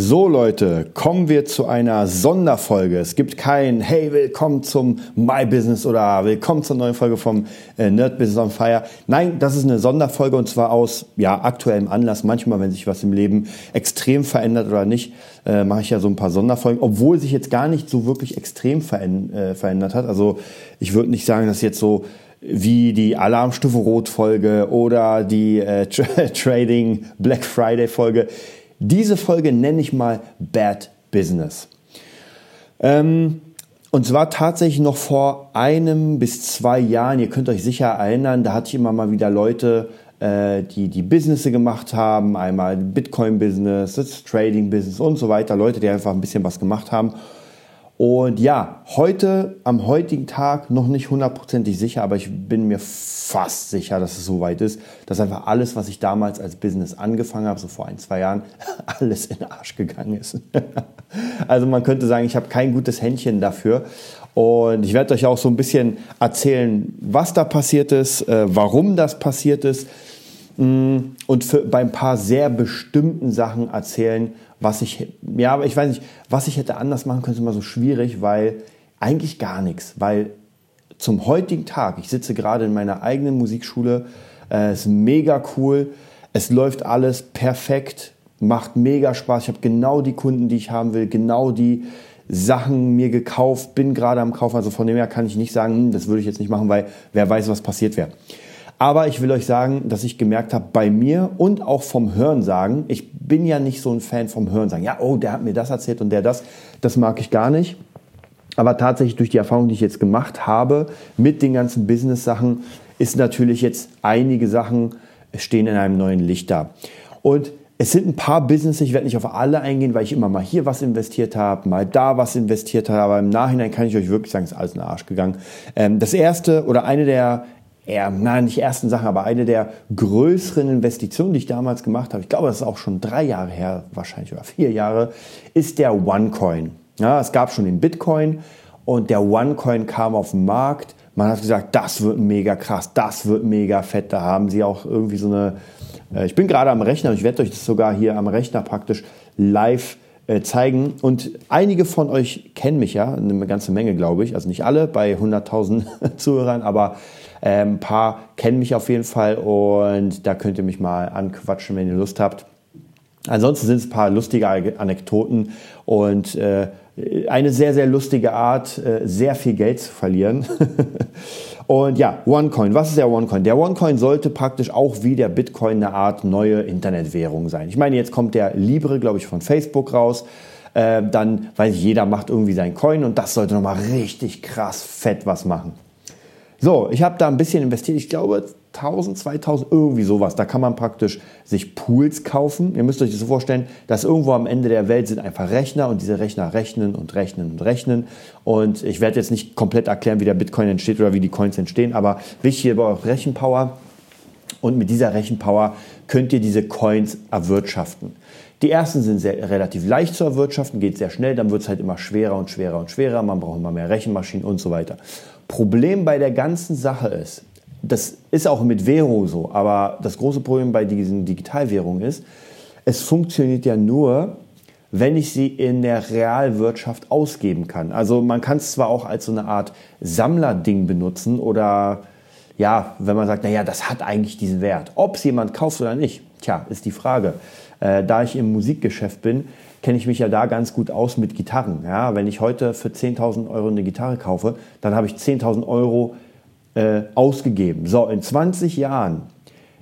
So Leute, kommen wir zu einer Sonderfolge. Es gibt kein Hey, willkommen zum My Business oder willkommen zur neuen Folge vom äh, Nerd Business on Fire. Nein, das ist eine Sonderfolge und zwar aus ja, aktuellem Anlass. Manchmal, wenn sich was im Leben extrem verändert oder nicht, äh, mache ich ja so ein paar Sonderfolgen, obwohl sich jetzt gar nicht so wirklich extrem äh, verändert hat. Also ich würde nicht sagen, dass jetzt so wie die Alarmstufe Rot Folge oder die äh, Trading Black Friday Folge diese Folge nenne ich mal Bad Business. Ähm, und zwar tatsächlich noch vor einem bis zwei Jahren, ihr könnt euch sicher erinnern, da hatte ich immer mal wieder Leute, äh, die die Business gemacht haben, einmal Bitcoin-Business, Trading-Business und so weiter, Leute, die einfach ein bisschen was gemacht haben. Und ja, heute, am heutigen Tag noch nicht hundertprozentig sicher, aber ich bin mir fast sicher, dass es soweit ist, dass einfach alles, was ich damals als Business angefangen habe, so vor ein, zwei Jahren, alles in den Arsch gegangen ist. also man könnte sagen, ich habe kein gutes Händchen dafür. Und ich werde euch auch so ein bisschen erzählen, was da passiert ist, äh, warum das passiert ist mm, und für, bei ein paar sehr bestimmten Sachen erzählen, was ich, ja, aber ich weiß nicht, was ich hätte anders machen können, ist immer so schwierig, weil eigentlich gar nichts, weil zum heutigen Tag, ich sitze gerade in meiner eigenen Musikschule, äh, ist mega cool, es läuft alles perfekt, macht mega Spaß, ich habe genau die Kunden, die ich haben will, genau die Sachen mir gekauft, bin gerade am Kaufen, also von dem her kann ich nicht sagen, hm, das würde ich jetzt nicht machen, weil wer weiß, was passiert wäre. Aber ich will euch sagen, dass ich gemerkt habe, bei mir und auch vom Hörensagen, ich bin ja nicht so ein Fan vom Hörensagen. Ja, oh, der hat mir das erzählt und der das. Das mag ich gar nicht. Aber tatsächlich durch die Erfahrung, die ich jetzt gemacht habe mit den ganzen Business-Sachen, ist natürlich jetzt einige Sachen stehen in einem neuen Licht da. Und es sind ein paar Business, ich werde nicht auf alle eingehen, weil ich immer mal hier was investiert habe, mal da was investiert habe, aber im Nachhinein kann ich euch wirklich sagen, es ist alles in den Arsch gegangen. Ähm, das erste oder eine der eher, nein, nicht ersten Sachen, aber eine der größeren Investitionen, die ich damals gemacht habe, ich glaube, das ist auch schon drei Jahre her, wahrscheinlich oder vier Jahre, ist der OneCoin. Ja, es gab schon den Bitcoin und der OneCoin kam auf den Markt. Man hat gesagt, das wird mega krass, das wird mega fett. Da haben sie auch irgendwie so eine, äh, ich bin gerade am Rechner, ich werde euch das sogar hier am Rechner praktisch live äh, zeigen. Und einige von euch kennen mich ja, eine ganze Menge, glaube ich. Also nicht alle bei 100.000 Zuhörern, aber äh, ein paar kennen mich auf jeden Fall und da könnt ihr mich mal anquatschen, wenn ihr Lust habt. Ansonsten sind es ein paar lustige Anekdoten und äh, eine sehr, sehr lustige Art, äh, sehr viel Geld zu verlieren. und ja, OneCoin. Was ist der OneCoin? Der OneCoin sollte praktisch auch wie der Bitcoin eine Art neue Internetwährung sein. Ich meine, jetzt kommt der Libre, glaube ich, von Facebook raus. Äh, dann, weiß ich, jeder macht irgendwie sein Coin und das sollte nochmal richtig krass fett was machen. So, ich habe da ein bisschen investiert. Ich glaube 1000, 2000, irgendwie sowas. Da kann man praktisch sich Pools kaufen. Ihr müsst euch das so vorstellen, dass irgendwo am Ende der Welt sind einfach Rechner und diese Rechner rechnen und rechnen und rechnen. Und ich werde jetzt nicht komplett erklären, wie der Bitcoin entsteht oder wie die Coins entstehen, aber wichtig hier bei Rechenpower. Und mit dieser Rechenpower könnt ihr diese Coins erwirtschaften. Die ersten sind sehr, relativ leicht zu erwirtschaften, geht sehr schnell, dann wird es halt immer schwerer und schwerer und schwerer, man braucht immer mehr Rechenmaschinen und so weiter. Problem bei der ganzen Sache ist, das ist auch mit Vero so, aber das große Problem bei diesen Digitalwährungen ist, es funktioniert ja nur, wenn ich sie in der Realwirtschaft ausgeben kann. Also man kann es zwar auch als so eine Art Sammlerding benutzen oder ja, wenn man sagt, naja, das hat eigentlich diesen Wert. Ob es jemand kauft oder nicht, tja, ist die Frage. Äh, da ich im Musikgeschäft bin, kenne ich mich ja da ganz gut aus mit Gitarren. Ja, wenn ich heute für 10.000 Euro eine Gitarre kaufe, dann habe ich 10.000 Euro äh, ausgegeben. So, in 20 Jahren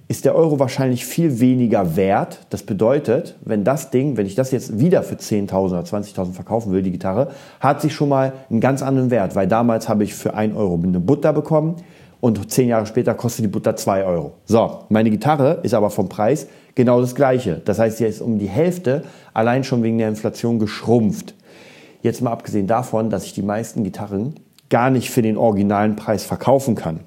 ist der Euro wahrscheinlich viel weniger wert. Das bedeutet, wenn das Ding, wenn ich das jetzt wieder für 10.000 oder 20.000 verkaufen will, die Gitarre, hat sich schon mal einen ganz anderen Wert, weil damals habe ich für 1 Euro eine Butter bekommen und 10 Jahre später kostet die Butter 2 Euro. So, meine Gitarre ist aber vom Preis genau das gleiche. Das heißt, sie ist um die Hälfte allein schon wegen der Inflation geschrumpft. Jetzt mal abgesehen davon, dass ich die meisten Gitarren gar nicht für den originalen Preis verkaufen kann.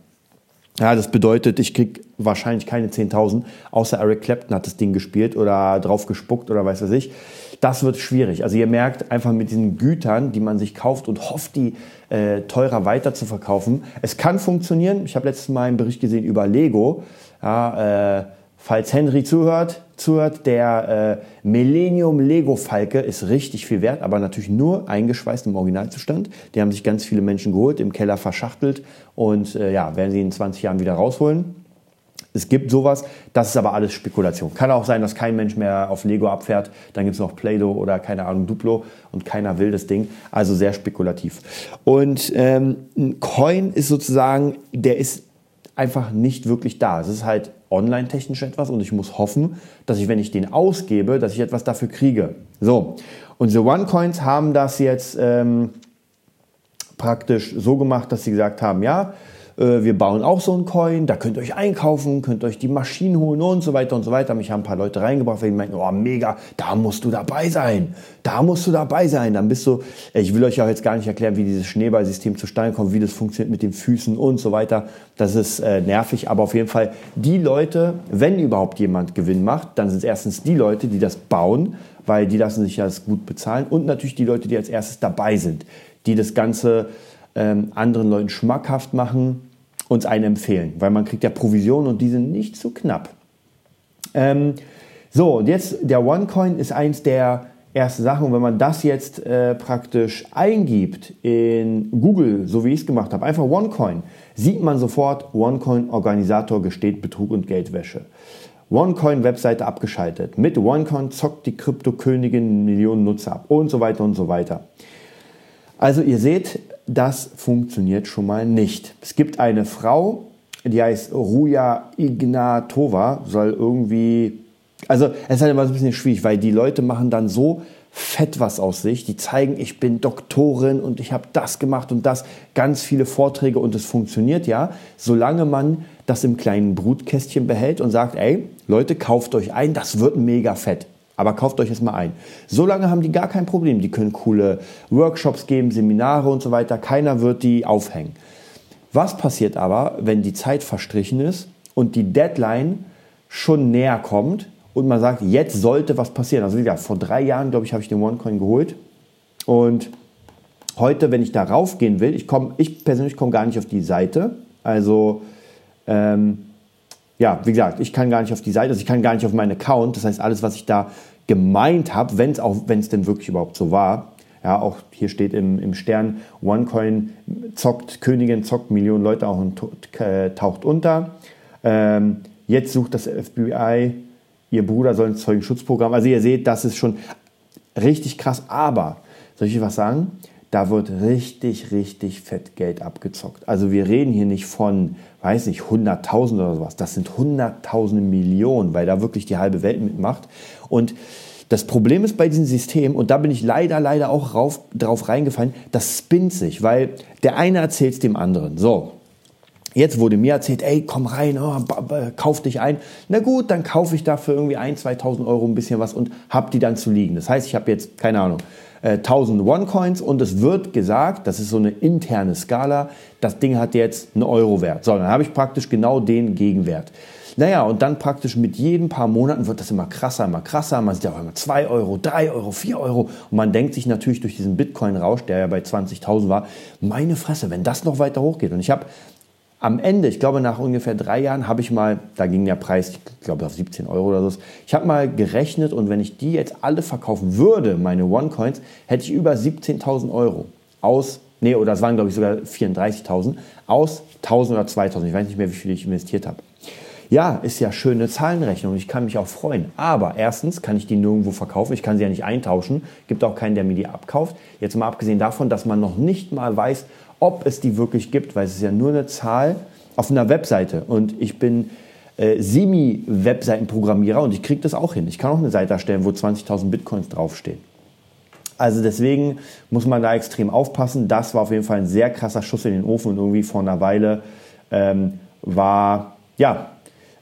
Ja, das bedeutet, ich krieg wahrscheinlich keine 10.000, außer Eric Clapton hat das Ding gespielt oder drauf gespuckt oder weiß was ich. das wird schwierig. Also ihr merkt einfach mit diesen Gütern, die man sich kauft und hofft, die äh, teurer weiter zu verkaufen. Es kann funktionieren. Ich habe letztes Mal einen Bericht gesehen über Lego. Ja, äh, falls Henry zuhört, zuhört, der äh, Millennium Lego Falke ist richtig viel wert, aber natürlich nur eingeschweißt im Originalzustand. Die haben sich ganz viele Menschen geholt, im Keller verschachtelt und äh, ja, werden sie in 20 Jahren wieder rausholen. Es gibt sowas, das ist aber alles Spekulation. Kann auch sein, dass kein Mensch mehr auf Lego abfährt. Dann gibt es noch Play-Doh oder keine Ahnung, Duplo und keiner will das Ding. Also sehr spekulativ. Und ähm, ein Coin ist sozusagen, der ist einfach nicht wirklich da. Es ist halt online-technisch etwas und ich muss hoffen, dass ich, wenn ich den ausgebe, dass ich etwas dafür kriege. So, und diese OneCoins haben das jetzt ähm, praktisch so gemacht, dass sie gesagt haben, ja, wir bauen auch so einen Coin, da könnt ihr euch einkaufen, könnt euch die Maschinen holen und so weiter und so weiter. Mich haben ein paar Leute reingebracht, weil die meinten, oh mega, da musst du dabei sein, da musst du dabei sein. Dann bist du, ich will euch auch jetzt gar nicht erklären, wie dieses Schneeballsystem zustande kommt, wie das funktioniert mit den Füßen und so weiter. Das ist äh, nervig, aber auf jeden Fall die Leute, wenn überhaupt jemand Gewinn macht, dann sind es erstens die Leute, die das bauen, weil die lassen sich das gut bezahlen und natürlich die Leute, die als erstes dabei sind, die das Ganze ähm, anderen Leuten schmackhaft machen uns einen empfehlen, weil man kriegt ja Provisionen und die sind nicht zu knapp. Ähm, so, und jetzt der OneCoin ist eins der ersten Sachen. Und wenn man das jetzt äh, praktisch eingibt in Google, so wie ich es gemacht habe, einfach OneCoin, sieht man sofort, OneCoin-Organisator gesteht Betrug und Geldwäsche. OneCoin-Webseite abgeschaltet. Mit OneCoin zockt die Kryptokönigin Millionen Nutzer ab und so weiter und so weiter. Also ihr seht, das funktioniert schon mal nicht. Es gibt eine Frau, die heißt Ruja Ignatova, soll irgendwie, also es ist halt immer so ein bisschen schwierig, weil die Leute machen dann so fett was aus sich. Die zeigen, ich bin Doktorin und ich habe das gemacht und das, ganz viele Vorträge und es funktioniert ja, solange man das im kleinen Brutkästchen behält und sagt, ey, Leute, kauft euch ein, das wird mega fett. Aber kauft euch es mal ein. So lange haben die gar kein Problem. Die können coole Workshops geben, Seminare und so weiter. Keiner wird die aufhängen. Was passiert aber, wenn die Zeit verstrichen ist und die Deadline schon näher kommt und man sagt, jetzt sollte was passieren? Also wie gesagt, vor drei Jahren, glaube ich, habe ich den OneCoin geholt. Und heute, wenn ich da raufgehen will, ich, komm, ich persönlich komme gar nicht auf die Seite. Also ähm, ja, wie gesagt, ich kann gar nicht auf die Seite, also ich kann gar nicht auf meinen Account. Das heißt, alles, was ich da gemeint habe, wenn es auch, wenn es denn wirklich überhaupt so war, ja, auch hier steht im, im Stern, OneCoin zockt, Königin zockt Millionen Leute auch und äh, taucht unter. Ähm, jetzt sucht das FBI, ihr Bruder soll ein Zeugenschutzprogramm. Also ihr seht, das ist schon richtig krass. Aber, soll ich was sagen? Da wird richtig, richtig fett Geld abgezockt. Also wir reden hier nicht von weiß nicht, 100.000 oder sowas. Das sind hunderttausende Millionen, weil da wirklich die halbe Welt mitmacht. Und das Problem ist bei diesem System, und da bin ich leider, leider auch rauf, drauf reingefallen, das spinnt sich, weil der eine erzählt es dem anderen. So, Jetzt wurde mir erzählt, ey, komm rein, oh, kauf dich ein. Na gut, dann kaufe ich dafür irgendwie 1.000, 2.000 Euro ein bisschen was und hab die dann zu liegen. Das heißt, ich habe jetzt, keine Ahnung, 1000 äh, One-Coins und es wird gesagt, das ist so eine interne Skala, das Ding hat jetzt einen Euro wert. So, dann habe ich praktisch genau den Gegenwert. Naja, und dann praktisch mit jedem paar Monaten wird das immer krasser, immer krasser. Man sieht auf einmal 2 Euro, 3 Euro, 4 Euro. Und man denkt sich natürlich durch diesen Bitcoin-Rausch, der ja bei 20.000 war, meine Fresse, wenn das noch weiter hochgeht. Und ich habe am Ende, ich glaube nach ungefähr drei Jahren, habe ich mal, da ging der Preis, ich glaube auf 17 Euro oder so, ich habe mal gerechnet und wenn ich die jetzt alle verkaufen würde, meine One-Coins, hätte ich über 17.000 Euro aus, nee, oder es waren glaube ich sogar 34.000, aus 1.000 oder 2.000, ich weiß nicht mehr, wie viel ich investiert habe. Ja, ist ja schöne Zahlenrechnung, ich kann mich auch freuen. Aber erstens kann ich die nirgendwo verkaufen, ich kann sie ja nicht eintauschen, gibt auch keinen, der mir die abkauft. Jetzt mal abgesehen davon, dass man noch nicht mal weiß, ob es die wirklich gibt, weil es ist ja nur eine Zahl auf einer Webseite. Und ich bin äh, Semi-Webseitenprogrammierer und ich kriege das auch hin. Ich kann auch eine Seite erstellen, wo 20.000 Bitcoins draufstehen. Also deswegen muss man da extrem aufpassen. Das war auf jeden Fall ein sehr krasser Schuss in den Ofen und irgendwie vor einer Weile ähm, war, ja,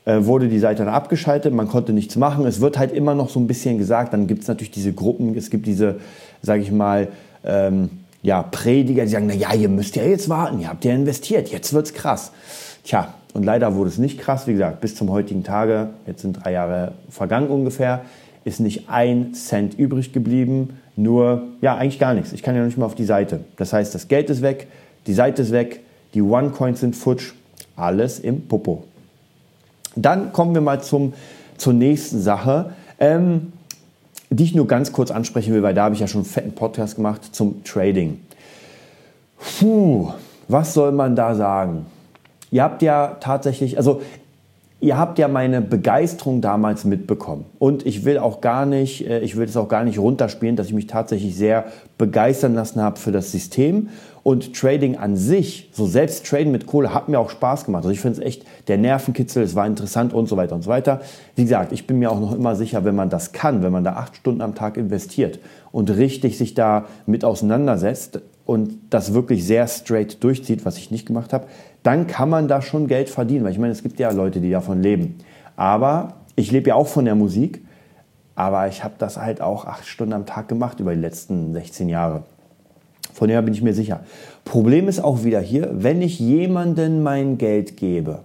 äh, wurde die Seite dann abgeschaltet, man konnte nichts machen. Es wird halt immer noch so ein bisschen gesagt, dann gibt es natürlich diese Gruppen, es gibt diese, sage ich mal, ähm, ja, Prediger, die sagen, na ja, ihr müsst ja jetzt warten, ihr habt ja investiert, jetzt wird's krass. Tja, und leider wurde es nicht krass, wie gesagt, bis zum heutigen Tage, jetzt sind drei Jahre vergangen ungefähr, ist nicht ein Cent übrig geblieben, nur, ja, eigentlich gar nichts. Ich kann ja nicht mal auf die Seite. Das heißt, das Geld ist weg, die Seite ist weg, die One-Coins sind futsch, alles im Popo. Dann kommen wir mal zum, zur nächsten Sache, ähm, die ich nur ganz kurz ansprechen will, weil da habe ich ja schon einen fetten Podcast gemacht zum Trading. Puh, was soll man da sagen? Ihr habt ja tatsächlich, also ihr habt ja meine Begeisterung damals mitbekommen. Und ich will auch gar nicht, äh, ich will es auch gar nicht runterspielen, dass ich mich tatsächlich sehr begeistern lassen habe für das System. Und Trading an sich, so selbst Traden mit Kohle, hat mir auch Spaß gemacht. Also ich finde es echt der Nervenkitzel, es war interessant und so weiter und so weiter. Wie gesagt, ich bin mir auch noch immer sicher, wenn man das kann, wenn man da acht Stunden am Tag investiert und richtig sich da mit auseinandersetzt und das wirklich sehr straight durchzieht, was ich nicht gemacht habe, dann kann man da schon Geld verdienen. Weil ich meine, es gibt ja Leute, die davon leben. Aber ich lebe ja auch von der Musik, aber ich habe das halt auch acht Stunden am Tag gemacht über die letzten 16 Jahre. Von daher bin ich mir sicher. Problem ist auch wieder hier, wenn ich jemandem mein Geld gebe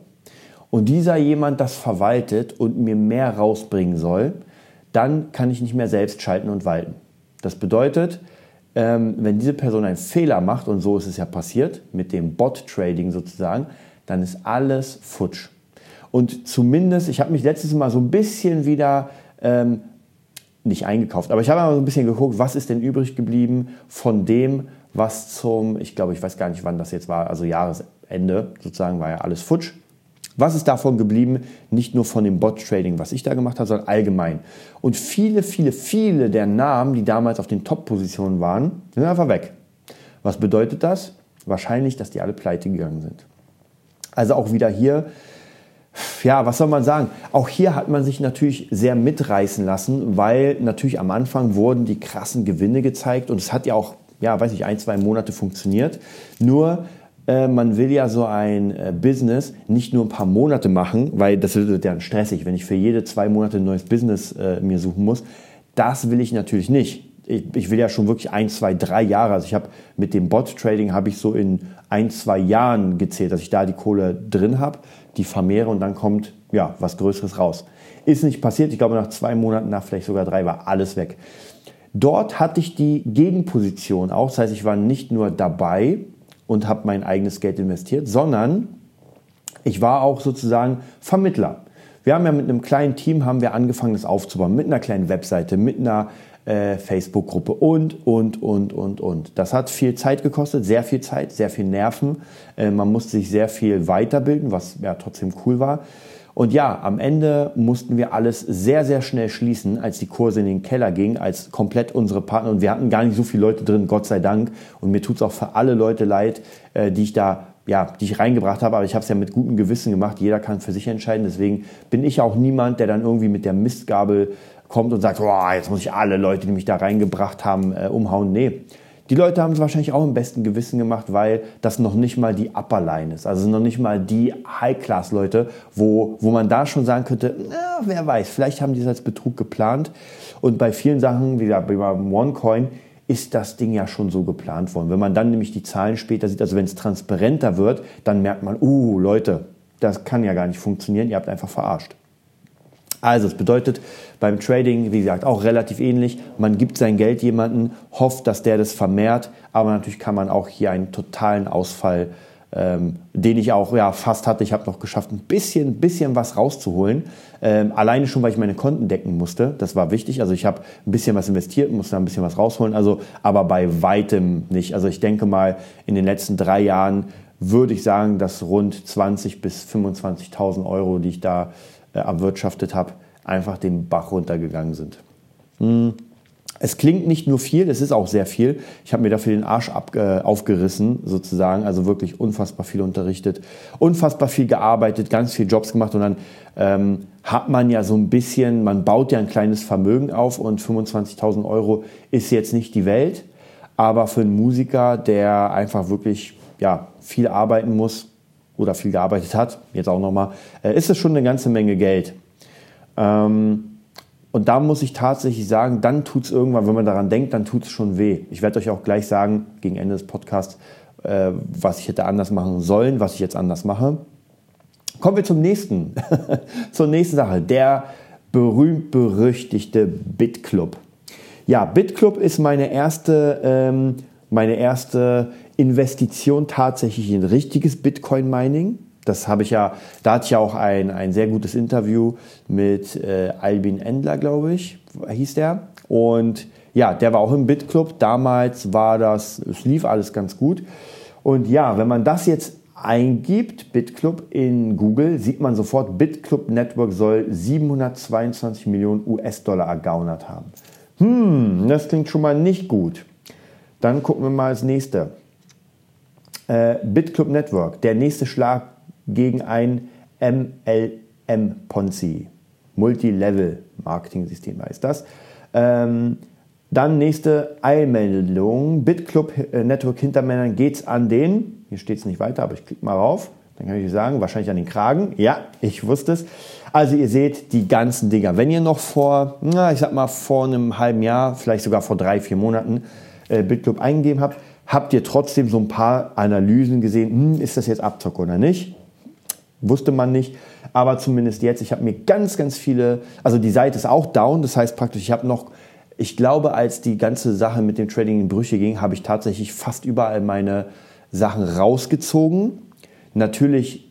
und dieser jemand das verwaltet und mir mehr rausbringen soll, dann kann ich nicht mehr selbst schalten und walten. Das bedeutet, ähm, wenn diese Person einen Fehler macht, und so ist es ja passiert, mit dem Bot-Trading sozusagen, dann ist alles futsch. Und zumindest, ich habe mich letztes Mal so ein bisschen wieder ähm, nicht eingekauft, aber ich habe mal so ein bisschen geguckt, was ist denn übrig geblieben von dem, was zum, ich glaube, ich weiß gar nicht, wann das jetzt war, also Jahresende sozusagen war ja alles futsch. Was ist davon geblieben? Nicht nur von dem Bot-Trading, was ich da gemacht habe, sondern allgemein. Und viele, viele, viele der Namen, die damals auf den Top-Positionen waren, sind einfach weg. Was bedeutet das? Wahrscheinlich, dass die alle pleite gegangen sind. Also auch wieder hier, ja, was soll man sagen? Auch hier hat man sich natürlich sehr mitreißen lassen, weil natürlich am Anfang wurden die krassen Gewinne gezeigt und es hat ja auch, ja, weiß ich, ein, zwei Monate funktioniert. Nur äh, man will ja so ein äh, Business nicht nur ein paar Monate machen, weil das wird dann stressig, wenn ich für jede zwei Monate ein neues Business äh, mir suchen muss. Das will ich natürlich nicht. Ich, ich will ja schon wirklich ein, zwei, drei Jahre. Also ich habe mit dem Bot-Trading habe ich so in ein, zwei Jahren gezählt, dass ich da die Kohle drin habe, die vermehre und dann kommt ja was Größeres raus. Ist nicht passiert. Ich glaube nach zwei Monaten, nach vielleicht sogar drei, war alles weg. Dort hatte ich die Gegenposition auch. Das heißt, ich war nicht nur dabei, und habe mein eigenes Geld investiert, sondern ich war auch sozusagen Vermittler. Wir haben ja mit einem kleinen Team haben wir angefangen, das aufzubauen, mit einer kleinen Webseite, mit einer äh, Facebook-Gruppe und, und, und, und, und. Das hat viel Zeit gekostet, sehr viel Zeit, sehr viel Nerven. Äh, man musste sich sehr viel weiterbilden, was ja trotzdem cool war. Und ja, am Ende mussten wir alles sehr, sehr schnell schließen, als die Kurse in den Keller gingen, als komplett unsere Partner. Und wir hatten gar nicht so viele Leute drin, Gott sei Dank. Und mir tut es auch für alle Leute leid, äh, die ich da ja, die ich reingebracht habe, aber ich habe es ja mit gutem Gewissen gemacht. Jeder kann für sich entscheiden. Deswegen bin ich auch niemand, der dann irgendwie mit der Mistgabel kommt und sagt, oh, jetzt muss ich alle Leute, die mich da reingebracht haben, äh, umhauen. Nee, die Leute haben es wahrscheinlich auch im besten Gewissen gemacht, weil das noch nicht mal die Upper Line ist. Also noch nicht mal die High-Class-Leute, wo, wo man da schon sagen könnte, na, wer weiß, vielleicht haben die es als Betrug geplant. Und bei vielen Sachen, wie gesagt, beim OneCoin, ist das Ding ja schon so geplant worden. Wenn man dann nämlich die Zahlen später sieht, also wenn es transparenter wird, dann merkt man, uh, Leute, das kann ja gar nicht funktionieren, ihr habt einfach verarscht. Also es bedeutet beim Trading, wie gesagt, auch relativ ähnlich. Man gibt sein Geld jemanden, hofft, dass der das vermehrt, aber natürlich kann man auch hier einen totalen Ausfall, ähm, den ich auch ja, fast hatte. Ich habe noch geschafft, ein bisschen, bisschen was rauszuholen. Ähm, alleine schon, weil ich meine Konten decken musste. Das war wichtig. Also ich habe ein bisschen was investiert, musste ein bisschen was rausholen. Also, aber bei weitem nicht. Also ich denke mal, in den letzten drei Jahren würde ich sagen, dass rund 20 bis 25.000 Euro, die ich da erwirtschaftet habe, einfach den Bach runtergegangen sind. Hm. Es klingt nicht nur viel, es ist auch sehr viel. Ich habe mir dafür den Arsch ab, äh, aufgerissen, sozusagen. Also wirklich unfassbar viel unterrichtet, unfassbar viel gearbeitet, ganz viele Jobs gemacht. Und dann ähm, hat man ja so ein bisschen, man baut ja ein kleines Vermögen auf und 25.000 Euro ist jetzt nicht die Welt. Aber für einen Musiker, der einfach wirklich ja, viel arbeiten muss, oder viel gearbeitet hat, jetzt auch nochmal, äh, ist es schon eine ganze Menge Geld. Ähm, und da muss ich tatsächlich sagen, dann tut es irgendwann, wenn man daran denkt, dann tut es schon weh. Ich werde euch auch gleich sagen, gegen Ende des Podcasts, äh, was ich hätte anders machen sollen, was ich jetzt anders mache. Kommen wir zum nächsten, zur nächsten Sache. Der berühmt-berüchtigte BitClub. Ja, BitClub ist meine erste, ähm, meine erste Investition tatsächlich in richtiges Bitcoin-Mining. Das habe ich ja, da hatte ich ja auch ein, ein sehr gutes Interview mit äh, Albin Endler, glaube ich, hieß der. Und ja, der war auch im BitClub. Damals war das, es lief alles ganz gut. Und ja, wenn man das jetzt eingibt, BitClub in Google, sieht man sofort, BitClub Network soll 722 Millionen US-Dollar ergaunert haben. Hm, das klingt schon mal nicht gut. Dann gucken wir mal das nächste. Äh, BitClub Network, der nächste Schlag gegen ein MLM Ponzi. Multilevel Marketing System heißt das. Ähm, dann nächste Eilmeldung. BitClub äh, Network Hintermännern geht's an den, hier steht es nicht weiter, aber ich klicke mal rauf. Dann kann ich sagen, wahrscheinlich an den Kragen. Ja, ich wusste es. Also ihr seht die ganzen Dinger. Wenn ihr noch vor, na, ich sag mal vor einem halben Jahr, vielleicht sogar vor drei, vier Monaten äh, BitClub eingegeben habt, habt ihr trotzdem so ein paar Analysen gesehen, hm, ist das jetzt Abzock oder nicht? Wusste man nicht, aber zumindest jetzt, ich habe mir ganz, ganz viele, also die Seite ist auch down, das heißt praktisch, ich habe noch, ich glaube, als die ganze Sache mit dem Trading in Brüche ging, habe ich tatsächlich fast überall meine Sachen rausgezogen. Natürlich,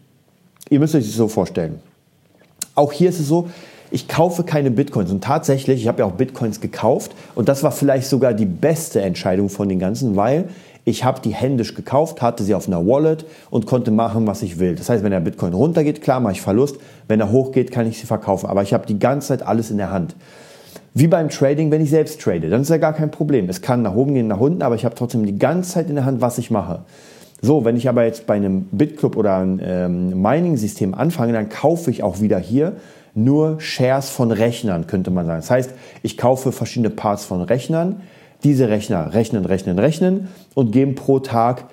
ihr müsst euch das so vorstellen. Auch hier ist es so, ich kaufe keine Bitcoins. Und tatsächlich, ich habe ja auch Bitcoins gekauft. Und das war vielleicht sogar die beste Entscheidung von den ganzen, weil ich habe die händisch gekauft, hatte sie auf einer Wallet und konnte machen, was ich will. Das heißt, wenn der Bitcoin runtergeht, klar, mache ich Verlust. Wenn er hochgeht, kann ich sie verkaufen. Aber ich habe die ganze Zeit alles in der Hand. Wie beim Trading, wenn ich selbst trade, dann ist ja gar kein Problem. Es kann nach oben gehen, nach unten, aber ich habe trotzdem die ganze Zeit in der Hand, was ich mache. So, wenn ich aber jetzt bei einem Bitclub oder einem ähm, Mining-System anfange, dann kaufe ich auch wieder hier nur Shares von Rechnern, könnte man sagen. Das heißt, ich kaufe verschiedene Parts von Rechnern. Diese Rechner rechnen, rechnen, rechnen und geben pro Tag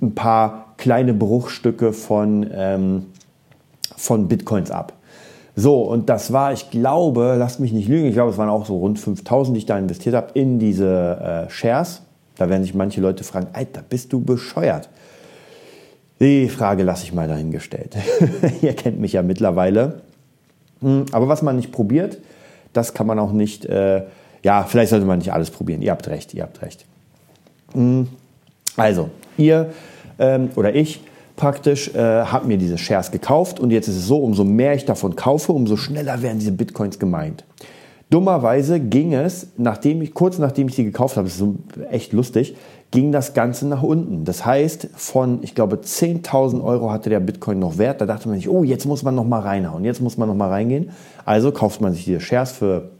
ein paar kleine Bruchstücke von, ähm, von Bitcoins ab. So, und das war, ich glaube, lasst mich nicht lügen, ich glaube, es waren auch so rund 5000, die ich da investiert habe in diese äh, Shares. Da werden sich manche Leute fragen, Alter, bist du bescheuert? Die Frage lasse ich mal dahingestellt. Ihr kennt mich ja mittlerweile. Hm, aber was man nicht probiert, das kann man auch nicht, äh, ja, vielleicht sollte man nicht alles probieren. Ihr habt recht, ihr habt recht. Hm, also, ihr ähm, oder ich praktisch äh, habe mir diese Shares gekauft und jetzt ist es so, umso mehr ich davon kaufe, umso schneller werden diese Bitcoins gemeint. Dummerweise ging es, nachdem ich, kurz nachdem ich sie gekauft habe, das ist so echt lustig, ging das Ganze nach unten. Das heißt, von, ich glaube, 10.000 Euro hatte der Bitcoin noch Wert. Da dachte man sich, oh, jetzt muss man noch mal reinhauen, jetzt muss man noch mal reingehen. Also kauft man sich diese Shares für,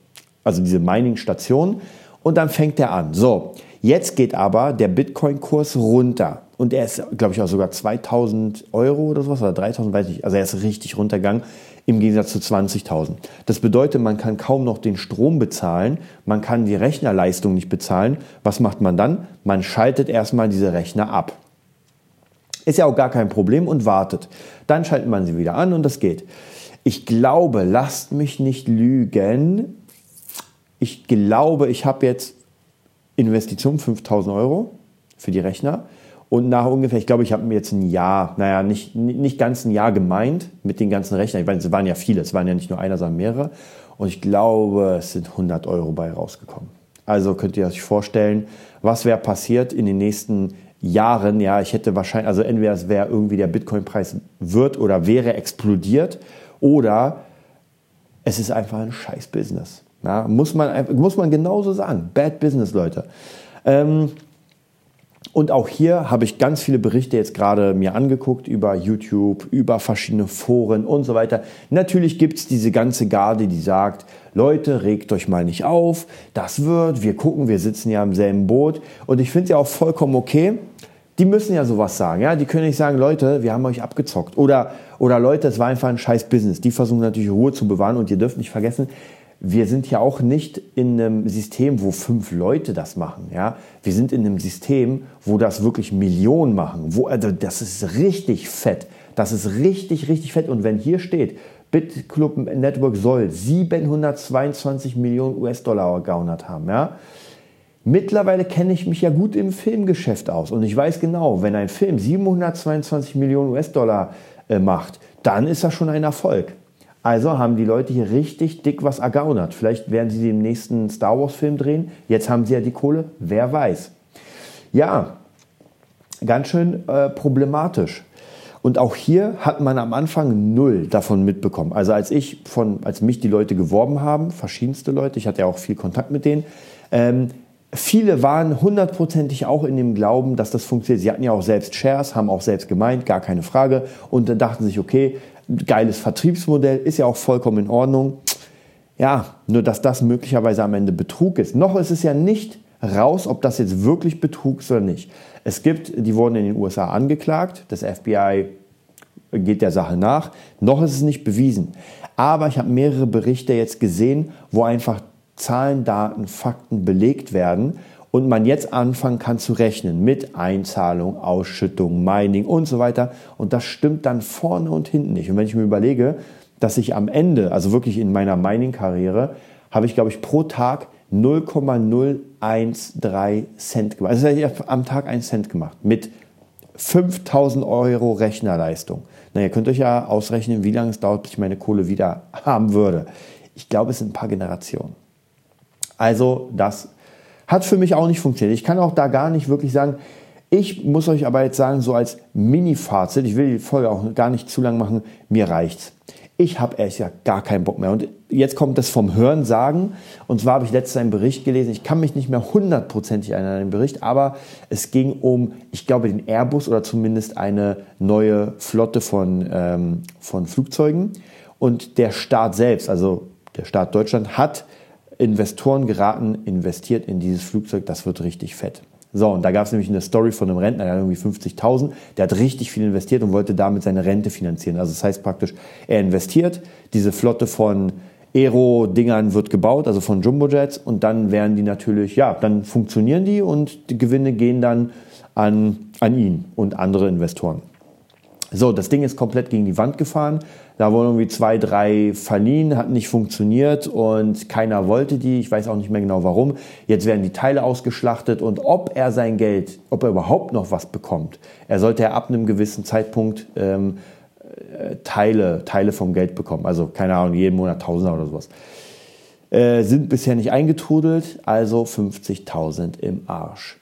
also diese Mining-Station und dann fängt er an. So, jetzt geht aber der Bitcoin-Kurs runter. Und er ist, glaube ich, auch sogar 2000 Euro oder sowas, oder 3000, weiß ich. Also er ist richtig runtergegangen im Gegensatz zu 20.000. Das bedeutet, man kann kaum noch den Strom bezahlen, man kann die Rechnerleistung nicht bezahlen. Was macht man dann? Man schaltet erstmal diese Rechner ab. Ist ja auch gar kein Problem und wartet. Dann schaltet man sie wieder an und das geht. Ich glaube, lasst mich nicht lügen. Ich glaube, ich habe jetzt Investition 5000 Euro für die Rechner. Und nach ungefähr, ich glaube, ich habe mir jetzt ein Jahr, naja, nicht, nicht ganz ein Jahr gemeint mit den ganzen Rechnern. Ich meine, es waren ja viele, es waren ja nicht nur einer, sondern mehrere. Und ich glaube, es sind 100 Euro bei rausgekommen. Also könnt ihr euch vorstellen, was wäre passiert in den nächsten Jahren. Ja, ich hätte wahrscheinlich, also entweder es wäre irgendwie der Bitcoin-Preis wird oder wäre explodiert oder es ist einfach ein scheiß Business. Ja, muss, man, muss man genauso sagen. Bad Business, Leute. Ähm, und auch hier habe ich ganz viele Berichte jetzt gerade mir angeguckt über YouTube, über verschiedene Foren und so weiter. Natürlich gibt es diese ganze Garde, die sagt, Leute, regt euch mal nicht auf, das wird, wir gucken, wir sitzen ja im selben Boot. Und ich finde es ja auch vollkommen okay. Die müssen ja sowas sagen, ja. Die können nicht sagen, Leute, wir haben euch abgezockt. Oder, oder Leute, es war einfach ein scheiß Business. Die versuchen natürlich Ruhe zu bewahren und ihr dürft nicht vergessen, wir sind ja auch nicht in einem System, wo fünf Leute das machen. Ja? Wir sind in einem System, wo das wirklich Millionen machen. Wo, also das ist richtig fett. Das ist richtig, richtig fett. Und wenn hier steht, BitClub Network soll 722 Millionen US-Dollar gegaunert haben, ja? Mittlerweile kenne ich mich ja gut im Filmgeschäft aus und ich weiß genau, wenn ein Film 722 Millionen US-Dollar äh, macht, dann ist das schon ein Erfolg. Also haben die Leute hier richtig dick was ergaunert. Vielleicht werden sie den nächsten Star Wars-Film drehen. Jetzt haben sie ja die Kohle. Wer weiß. Ja, ganz schön äh, problematisch. Und auch hier hat man am Anfang null davon mitbekommen. Also als ich von, als mich die Leute geworben haben, verschiedenste Leute, ich hatte ja auch viel Kontakt mit denen, ähm, viele waren hundertprozentig auch in dem Glauben, dass das funktioniert. Sie hatten ja auch selbst Shares, haben auch selbst gemeint, gar keine Frage. Und dann dachten sich, okay, geiles Vertriebsmodell, ist ja auch vollkommen in Ordnung. Ja, nur dass das möglicherweise am Ende Betrug ist. Noch ist es ja nicht raus, ob das jetzt wirklich Betrug ist oder nicht. Es gibt, die wurden in den USA angeklagt, das FBI geht der Sache nach. Noch ist es nicht bewiesen. Aber ich habe mehrere Berichte jetzt gesehen, wo einfach Zahlen, Daten, Fakten belegt werden und man jetzt anfangen kann zu rechnen mit Einzahlung, Ausschüttung, Mining und so weiter. Und das stimmt dann vorne und hinten nicht. Und wenn ich mir überlege, dass ich am Ende, also wirklich in meiner Mining-Karriere, habe ich, glaube ich, pro Tag 0,013 Cent gemacht. Also ich habe am Tag einen Cent gemacht mit 5000 Euro Rechnerleistung. Na, ihr könnt euch ja ausrechnen, wie lange es dauert, bis ich meine Kohle wieder haben würde. Ich glaube, es sind ein paar Generationen. Also das hat für mich auch nicht funktioniert. Ich kann auch da gar nicht wirklich sagen, ich muss euch aber jetzt sagen, so als Mini-Fazit, ich will die Folge auch gar nicht zu lang machen, mir reicht's. Ich habe ehrlich gesagt gar keinen Bock mehr. Und jetzt kommt das vom Hören sagen. Und zwar habe ich letztens einen Bericht gelesen. Ich kann mich nicht mehr hundertprozentig erinnern an den Bericht, aber es ging um, ich glaube, den Airbus oder zumindest eine neue Flotte von, ähm, von Flugzeugen. Und der Staat selbst, also der Staat Deutschland, hat Investoren geraten, investiert in dieses Flugzeug, das wird richtig fett. So, und da gab es nämlich eine Story von einem Rentner, der hat irgendwie 50.000, der hat richtig viel investiert und wollte damit seine Rente finanzieren. Also das heißt praktisch, er investiert, diese Flotte von Aero-Dingern wird gebaut, also von Jumbojets und dann werden die natürlich, ja, dann funktionieren die und die Gewinne gehen dann an, an ihn und andere Investoren. So, das Ding ist komplett gegen die Wand gefahren. Da wurden irgendwie zwei, drei verliehen, hat nicht funktioniert und keiner wollte die. Ich weiß auch nicht mehr genau warum. Jetzt werden die Teile ausgeschlachtet und ob er sein Geld, ob er überhaupt noch was bekommt, er sollte er ab einem gewissen Zeitpunkt ähm, äh, Teile, Teile vom Geld bekommen. Also keine Ahnung, jeden Monat Tausender oder sowas. Äh, sind bisher nicht eingetrudelt, also 50.000 im Arsch.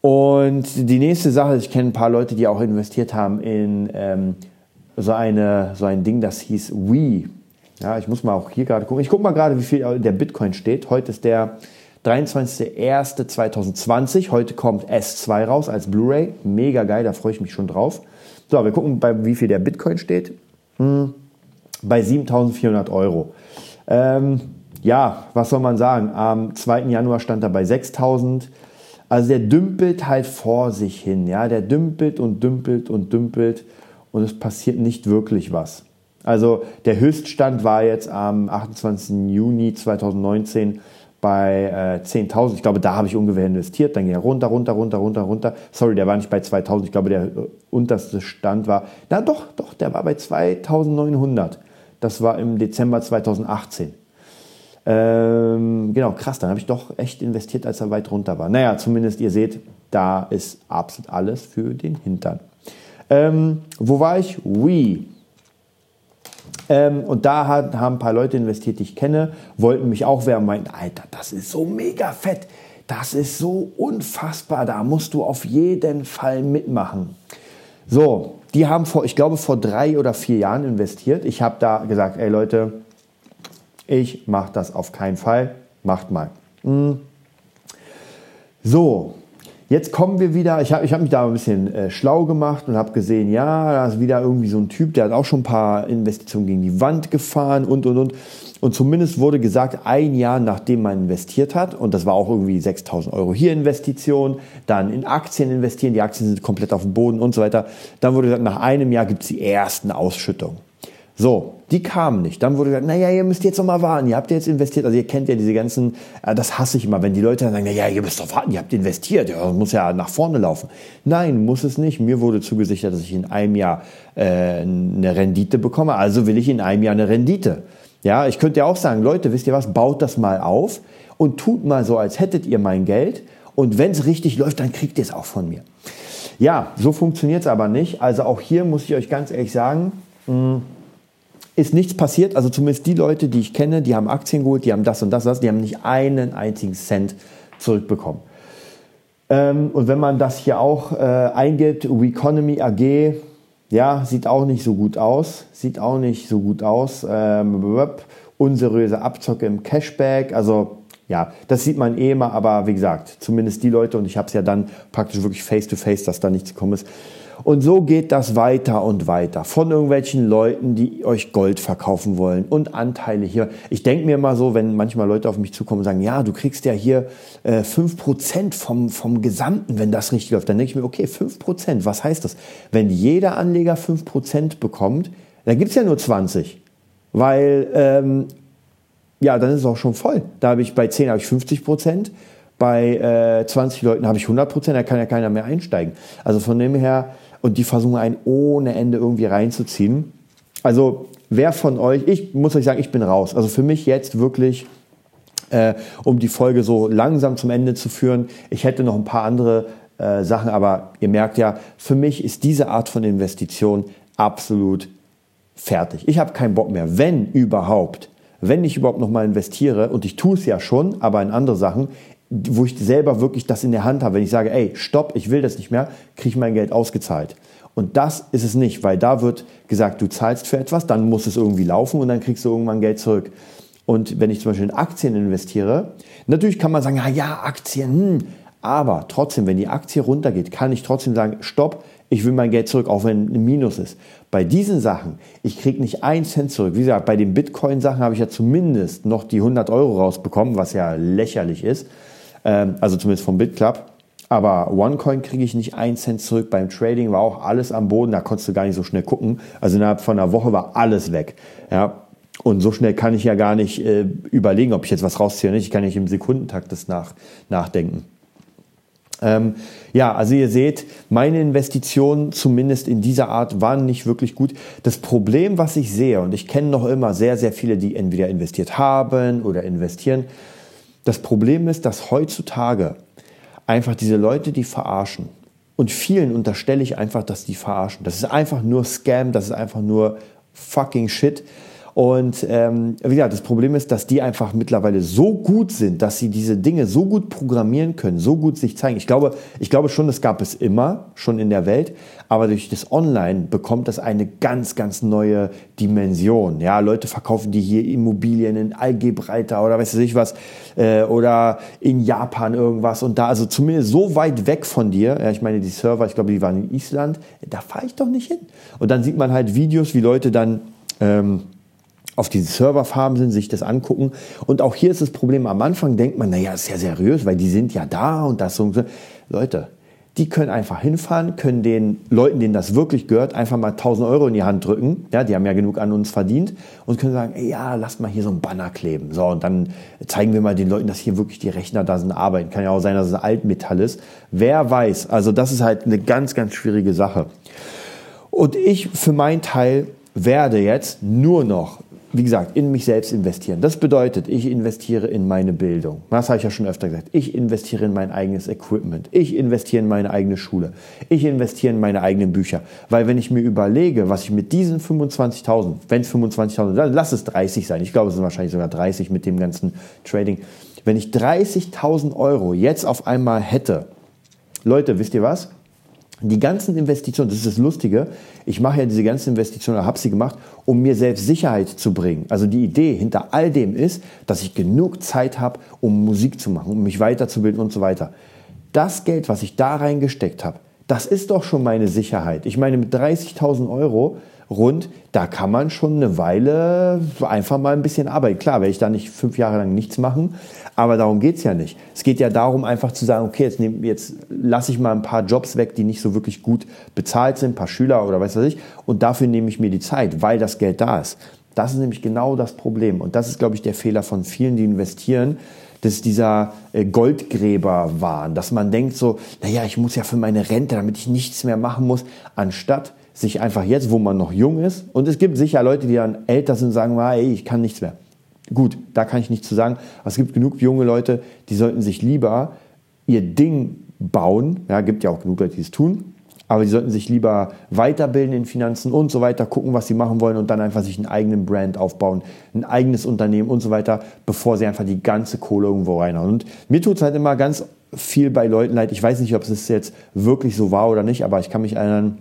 Und die nächste Sache, ich kenne ein paar Leute, die auch investiert haben in ähm, so, ein Ding, das hieß Wii. Ja, ich muss mal auch hier gerade gucken. Ich gucke mal gerade, wie viel der Bitcoin steht. Heute ist der 23.01.2020. Heute kommt S2 raus als Blu-ray. Mega geil, da freue ich mich schon drauf. So, wir gucken, bei wie viel der Bitcoin steht. Hm, bei 7.400 Euro. Ähm, ja, was soll man sagen? Am 2. Januar stand er bei 6.000. Also der dümpelt halt vor sich hin, ja, der dümpelt und dümpelt und dümpelt und es passiert nicht wirklich was. Also der Höchststand war jetzt am 28. Juni 2019 bei äh, 10.000. Ich glaube, da habe ich ungefähr investiert. Dann ging er runter, runter, runter, runter, runter. Sorry, der war nicht bei 2.000. Ich glaube, der äh, unterste Stand war, na doch, doch, der war bei 2.900. Das war im Dezember 2018. Ähm, genau, krass, dann habe ich doch echt investiert, als er weit runter war. Naja, zumindest ihr seht, da ist absolut alles für den Hintern. Ähm, wo war ich? Wii. Ähm, und da hat, haben ein paar Leute investiert, die ich kenne, wollten mich auch wer meinten, Alter, das ist so mega fett, das ist so unfassbar, da musst du auf jeden Fall mitmachen. So, die haben vor, ich glaube, vor drei oder vier Jahren investiert. Ich habe da gesagt, ey Leute, ich mache das auf keinen Fall. Macht mal. Hm. So, Jetzt kommen wir wieder, ich habe ich hab mich da ein bisschen äh, schlau gemacht und habe gesehen, ja, da ist wieder irgendwie so ein Typ, der hat auch schon ein paar Investitionen gegen die Wand gefahren und, und, und. Und zumindest wurde gesagt, ein Jahr nachdem man investiert hat, und das war auch irgendwie 6000 Euro hier Investition, dann in Aktien investieren, die Aktien sind komplett auf dem Boden und so weiter. Dann wurde gesagt, nach einem Jahr gibt es die ersten Ausschüttungen. So, die kamen nicht. Dann wurde gesagt, naja, ihr müsst jetzt noch mal warten, ihr habt jetzt investiert. Also ihr kennt ja diese ganzen, äh, das hasse ich immer, wenn die Leute dann sagen, naja, ihr müsst doch warten, ihr habt investiert, ja, muss ja nach vorne laufen. Nein, muss es nicht. Mir wurde zugesichert, dass ich in einem Jahr äh, eine Rendite bekomme, also will ich in einem Jahr eine Rendite. Ja, ich könnte ja auch sagen, Leute, wisst ihr was, baut das mal auf und tut mal so, als hättet ihr mein Geld. Und wenn es richtig läuft, dann kriegt ihr es auch von mir. Ja, so funktioniert es aber nicht. Also auch hier muss ich euch ganz ehrlich sagen, mh, hm, ist nichts passiert. Also zumindest die Leute, die ich kenne, die haben Aktien geholt, die haben das und das, das, die haben nicht einen einzigen Cent zurückbekommen. Ähm, und wenn man das hier auch äh, eingibt, Economy AG, ja, sieht auch nicht so gut aus. Sieht auch nicht so gut aus. Ähm, unseriöse Abzocke im Cashback. Also ja, das sieht man eh immer, aber wie gesagt, zumindest die Leute, und ich habe es ja dann praktisch wirklich face-to-face, -face, dass da nichts gekommen ist, und so geht das weiter und weiter. Von irgendwelchen Leuten, die euch Gold verkaufen wollen und Anteile hier. Ich denke mir mal so, wenn manchmal Leute auf mich zukommen und sagen, ja, du kriegst ja hier äh, 5% vom, vom Gesamten, wenn das richtig läuft. Dann denke ich mir, okay, 5%, was heißt das? Wenn jeder Anleger 5% bekommt, dann gibt es ja nur 20. Weil, ähm, ja, dann ist es auch schon voll. Da habe ich bei 10 habe ich 50% bei äh, 20 Leuten habe ich 100% da kann ja keiner mehr einsteigen. Also von dem her, und die versuchen einen ohne Ende irgendwie reinzuziehen. Also wer von euch, ich muss euch sagen, ich bin raus. Also für mich jetzt wirklich, äh, um die Folge so langsam zum Ende zu führen, ich hätte noch ein paar andere äh, Sachen, aber ihr merkt ja, für mich ist diese Art von Investition absolut fertig. Ich habe keinen Bock mehr, wenn überhaupt, wenn ich überhaupt noch mal investiere, und ich tue es ja schon, aber in andere Sachen, wo ich selber wirklich das in der Hand habe, wenn ich sage, ey, stopp, ich will das nicht mehr, kriege ich mein Geld ausgezahlt. Und das ist es nicht, weil da wird gesagt, du zahlst für etwas, dann muss es irgendwie laufen und dann kriegst du irgendwann Geld zurück. Und wenn ich zum Beispiel in Aktien investiere, natürlich kann man sagen, ja, ja, Aktien, hm, aber trotzdem, wenn die Aktie runtergeht, kann ich trotzdem sagen, stopp, ich will mein Geld zurück, auch wenn ein Minus ist. Bei diesen Sachen, ich kriege nicht einen Cent zurück. Wie gesagt, bei den Bitcoin-Sachen habe ich ja zumindest noch die 100 Euro rausbekommen, was ja lächerlich ist. Ähm, also zumindest vom BitClub. Aber OneCoin kriege ich nicht einen Cent zurück. Beim Trading war auch alles am Boden. Da konntest du gar nicht so schnell gucken. Also innerhalb von einer Woche war alles weg. Ja. Und so schnell kann ich ja gar nicht äh, überlegen, ob ich jetzt was rausziehe oder nicht. Ich kann nicht im Sekundentakt das nach, nachdenken. Ähm, ja, also ihr seht, meine Investitionen zumindest in dieser Art waren nicht wirklich gut. Das Problem, was ich sehe, und ich kenne noch immer sehr, sehr viele, die entweder investiert haben oder investieren, das Problem ist, dass heutzutage einfach diese Leute, die verarschen, und vielen unterstelle ich einfach, dass die verarschen. Das ist einfach nur Scam, das ist einfach nur fucking Shit. Und ähm, wie gesagt, das Problem ist, dass die einfach mittlerweile so gut sind, dass sie diese Dinge so gut programmieren können, so gut sich zeigen. Ich glaube, ich glaube schon, das gab es immer, schon in der Welt, aber durch das Online bekommt das eine ganz, ganz neue Dimension. Ja, Leute verkaufen die hier Immobilien in Algebreiter oder weiß ich was, äh, oder in Japan irgendwas und da, also zumindest so weit weg von dir, ja, ich meine, die Server, ich glaube, die waren in Island, da fahre ich doch nicht hin. Und dann sieht man halt Videos, wie Leute dann ähm, auf diese Serverfarmen sind, sich das angucken. Und auch hier ist das Problem, am Anfang denkt man, naja, ist ja seriös, weil die sind ja da und das so. Leute, die können einfach hinfahren, können den Leuten, denen das wirklich gehört, einfach mal 1000 Euro in die Hand drücken. Ja, die haben ja genug an uns verdient und können sagen, ja, lasst mal hier so ein Banner kleben. So, und dann zeigen wir mal den Leuten, dass hier wirklich die Rechner da sind, arbeiten. Kann ja auch sein, dass es Altmetall ist. Wer weiß. Also das ist halt eine ganz, ganz schwierige Sache. Und ich für meinen Teil werde jetzt nur noch wie gesagt, in mich selbst investieren. Das bedeutet, ich investiere in meine Bildung. Das habe ich ja schon öfter gesagt. Ich investiere in mein eigenes Equipment. Ich investiere in meine eigene Schule. Ich investiere in meine eigenen Bücher. Weil wenn ich mir überlege, was ich mit diesen 25.000, wenn es 25.000, dann lass es 30 sein. Ich glaube, es sind wahrscheinlich sogar 30 mit dem ganzen Trading. Wenn ich 30.000 Euro jetzt auf einmal hätte, Leute, wisst ihr was? Die ganzen Investitionen, das ist das Lustige, ich mache ja diese ganzen Investitionen, habe sie gemacht, um mir selbst Sicherheit zu bringen. Also die Idee hinter all dem ist, dass ich genug Zeit habe, um Musik zu machen, um mich weiterzubilden und so weiter. Das Geld, was ich da reingesteckt habe, das ist doch schon meine Sicherheit. Ich meine, mit 30.000 Euro rund, da kann man schon eine Weile einfach mal ein bisschen arbeiten. Klar, werde ich da nicht fünf Jahre lang nichts machen, aber darum geht es ja nicht. Es geht ja darum, einfach zu sagen, okay, jetzt, nehm, jetzt lasse ich mal ein paar Jobs weg, die nicht so wirklich gut bezahlt sind, ein paar Schüler oder weiß was ich, und dafür nehme ich mir die Zeit, weil das Geld da ist. Das ist nämlich genau das Problem. Und das ist, glaube ich, der Fehler von vielen, die investieren. Das ist dieser äh, Goldgräberwahn, dass man denkt so, naja, ich muss ja für meine Rente, damit ich nichts mehr machen muss, anstatt sich einfach jetzt, wo man noch jung ist, und es gibt sicher Leute, die dann älter sind und sagen, ey, ich kann nichts mehr. Gut, da kann ich nichts zu sagen, aber es gibt genug junge Leute, die sollten sich lieber ihr Ding bauen. Ja, gibt ja auch genug Leute, die es tun. aber sie sollten sich lieber weiterbilden in Finanzen und so weiter, gucken, was sie machen wollen und dann einfach sich einen eigenen Brand aufbauen, ein eigenes Unternehmen und so weiter, bevor sie einfach die ganze Kohle irgendwo reinhauen. Und mir tut es halt immer ganz viel bei Leuten leid. Ich weiß nicht, ob es jetzt wirklich so war oder nicht, aber ich kann mich erinnern,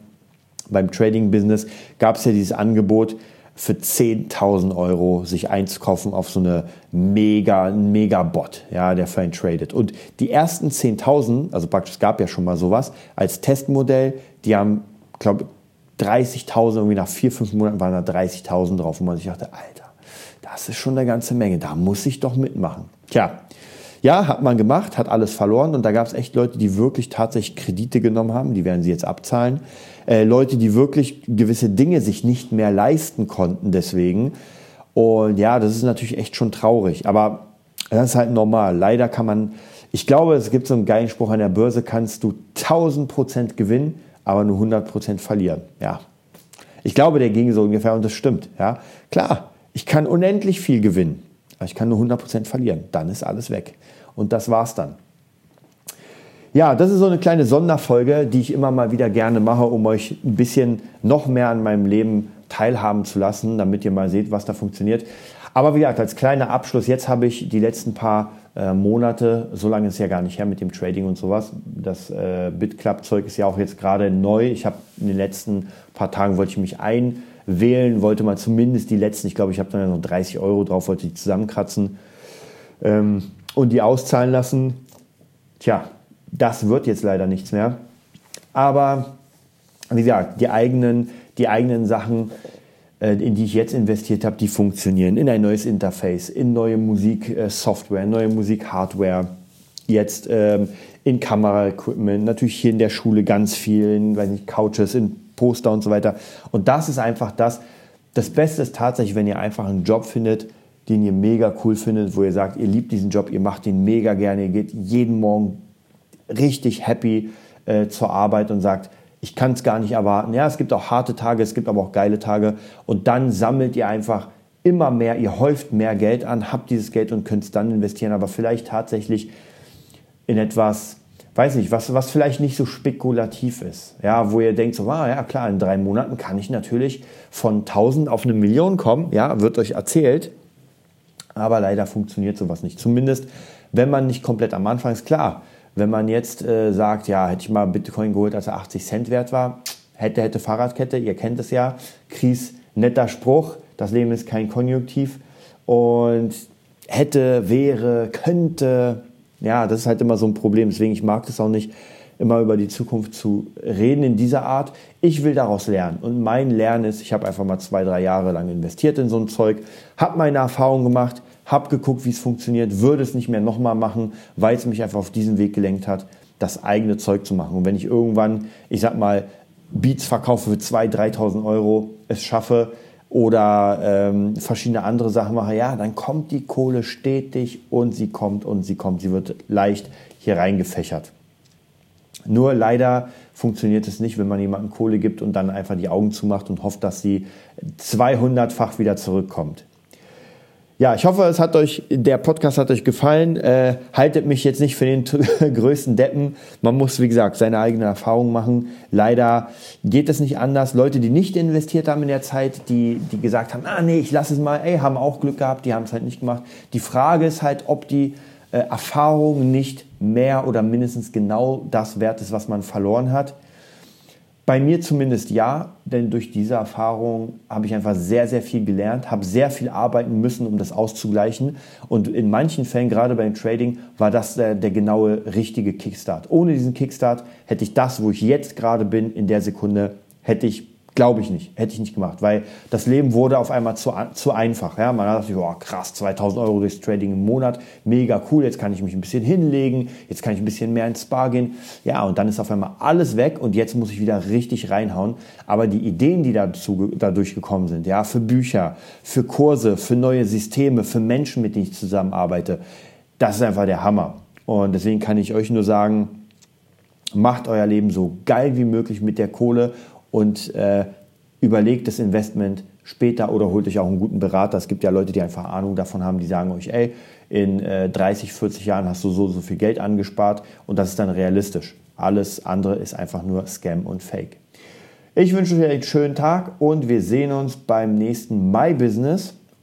beim Trading-Business gab es ja dieses Angebot, für 10.000 Euro sich einzukaufen auf so eine mega, mega Bot, ja, der für einen tradet. Und die ersten 10.000, also praktisch es gab ja schon mal sowas, als Testmodell, die haben, glaube 30.000, irgendwie nach vier, fünf Monaten waren da 30.000 drauf, wo man sich dachte, Alter, das ist schon eine ganze Menge, da muss ich doch mitmachen. Tja, ja, hat man gemacht, hat alles verloren und da gab es echt Leute, die wirklich tatsächlich Kredite genommen haben, die werden sie jetzt abzahlen. Äh, Leute, die wirklich gewisse Dinge sich nicht mehr leisten konnten deswegen. Und ja, das ist natürlich echt schon traurig, aber das ist halt normal. Leider kann man, ich glaube, es gibt so einen geilen Spruch an der Börse, kannst du 1000 Prozent gewinnen, aber nur 100 Prozent verlieren. Ja, ich glaube, der ging so ungefähr und das stimmt. Ja, klar, ich kann unendlich viel gewinnen, aber ich kann nur 100 Prozent verlieren. Dann ist alles weg. Und das war's dann. Ja, das ist so eine kleine Sonderfolge, die ich immer mal wieder gerne mache, um euch ein bisschen noch mehr an meinem Leben teilhaben zu lassen, damit ihr mal seht, was da funktioniert. Aber wie gesagt, als kleiner Abschluss, jetzt habe ich die letzten paar äh, Monate, so lange ist ja gar nicht her mit dem Trading und sowas. Das äh, BitClub-Zeug ist ja auch jetzt gerade neu. Ich habe in den letzten paar Tagen wollte ich mich einwählen, wollte mal zumindest die letzten, ich glaube, ich habe dann noch 30 Euro drauf, wollte die zusammenkratzen ähm, und die auszahlen lassen. Tja, das wird jetzt leider nichts mehr. Aber wie gesagt, die eigenen, die eigenen Sachen, äh, in die ich jetzt investiert habe, die funktionieren. In ein neues Interface, in neue Musiksoftware, neue Musikhardware, jetzt ähm, in Kameraequipment, natürlich hier in der Schule ganz viel, in weiß nicht, Couches, in Poster und so weiter. Und das ist einfach das. Das Beste ist tatsächlich, wenn ihr einfach einen Job findet, den ihr mega cool findet, wo ihr sagt, ihr liebt diesen Job, ihr macht ihn mega gerne, ihr geht jeden Morgen richtig happy äh, zur Arbeit und sagt, ich kann es gar nicht erwarten. Ja, es gibt auch harte Tage, es gibt aber auch geile Tage. Und dann sammelt ihr einfach immer mehr, ihr häuft mehr Geld an, habt dieses Geld und könnt es dann investieren, aber vielleicht tatsächlich in etwas, weiß nicht, was, was vielleicht nicht so spekulativ ist. Ja, wo ihr denkt so, ah, ja klar, in drei Monaten kann ich natürlich von 1000 auf eine Million kommen, ja, wird euch erzählt. Aber leider funktioniert sowas nicht. Zumindest, wenn man nicht komplett am Anfang ist, klar, wenn man jetzt äh, sagt, ja, hätte ich mal Bitcoin geholt, als er 80 Cent wert war, hätte, hätte Fahrradkette, ihr kennt es ja, Kries, netter Spruch, das Leben ist kein Konjunktiv. Und hätte, wäre, könnte, ja, das ist halt immer so ein Problem, deswegen ich mag das auch nicht, immer über die Zukunft zu reden in dieser Art. Ich will daraus lernen. Und mein Lernen ist, ich habe einfach mal zwei, drei Jahre lang investiert in so ein Zeug, habe meine Erfahrungen gemacht, habe geguckt, wie es funktioniert, würde es nicht mehr nochmal machen, weil es mich einfach auf diesen Weg gelenkt hat, das eigene Zeug zu machen. Und wenn ich irgendwann, ich sag mal, Beats verkaufe für 2.000, 3.000 Euro, es schaffe oder ähm, verschiedene andere Sachen mache, ja, dann kommt die Kohle stetig und sie kommt und sie kommt. Sie wird leicht hier reingefächert. Nur leider funktioniert es nicht, wenn man jemandem Kohle gibt und dann einfach die Augen zumacht und hofft, dass sie 200-fach wieder zurückkommt. Ja, ich hoffe, es hat euch, der Podcast hat euch gefallen. Äh, haltet mich jetzt nicht für den größten Deppen. Man muss, wie gesagt, seine eigene Erfahrung machen. Leider geht es nicht anders. Leute, die nicht investiert haben in der Zeit, die, die gesagt haben, ah nee, ich lasse es mal, ey, haben auch Glück gehabt, die haben es halt nicht gemacht. Die Frage ist halt, ob die äh, Erfahrung nicht mehr oder mindestens genau das wert ist, was man verloren hat. Bei mir zumindest ja, denn durch diese Erfahrung habe ich einfach sehr, sehr viel gelernt, habe sehr viel arbeiten müssen, um das auszugleichen. Und in manchen Fällen, gerade beim Trading, war das der, der genaue richtige Kickstart. Ohne diesen Kickstart hätte ich das, wo ich jetzt gerade bin, in der Sekunde, hätte ich Glaube ich nicht, hätte ich nicht gemacht, weil das Leben wurde auf einmal zu, zu einfach. Ja? Man hat sich, oh krass, 2000 Euro durchs Trading im Monat, mega cool, jetzt kann ich mich ein bisschen hinlegen, jetzt kann ich ein bisschen mehr ins Spa gehen. Ja, und dann ist auf einmal alles weg und jetzt muss ich wieder richtig reinhauen. Aber die Ideen, die dazu, dadurch gekommen sind, ja, für Bücher, für Kurse, für neue Systeme, für Menschen, mit denen ich zusammenarbeite, das ist einfach der Hammer. Und deswegen kann ich euch nur sagen, macht euer Leben so geil wie möglich mit der Kohle und äh, überlegt das Investment später oder holt euch auch einen guten Berater. Es gibt ja Leute, die einfach Ahnung davon haben, die sagen euch, ey, in äh, 30, 40 Jahren hast du so, so viel Geld angespart und das ist dann realistisch. Alles andere ist einfach nur Scam und Fake. Ich wünsche euch einen schönen Tag und wir sehen uns beim nächsten My Business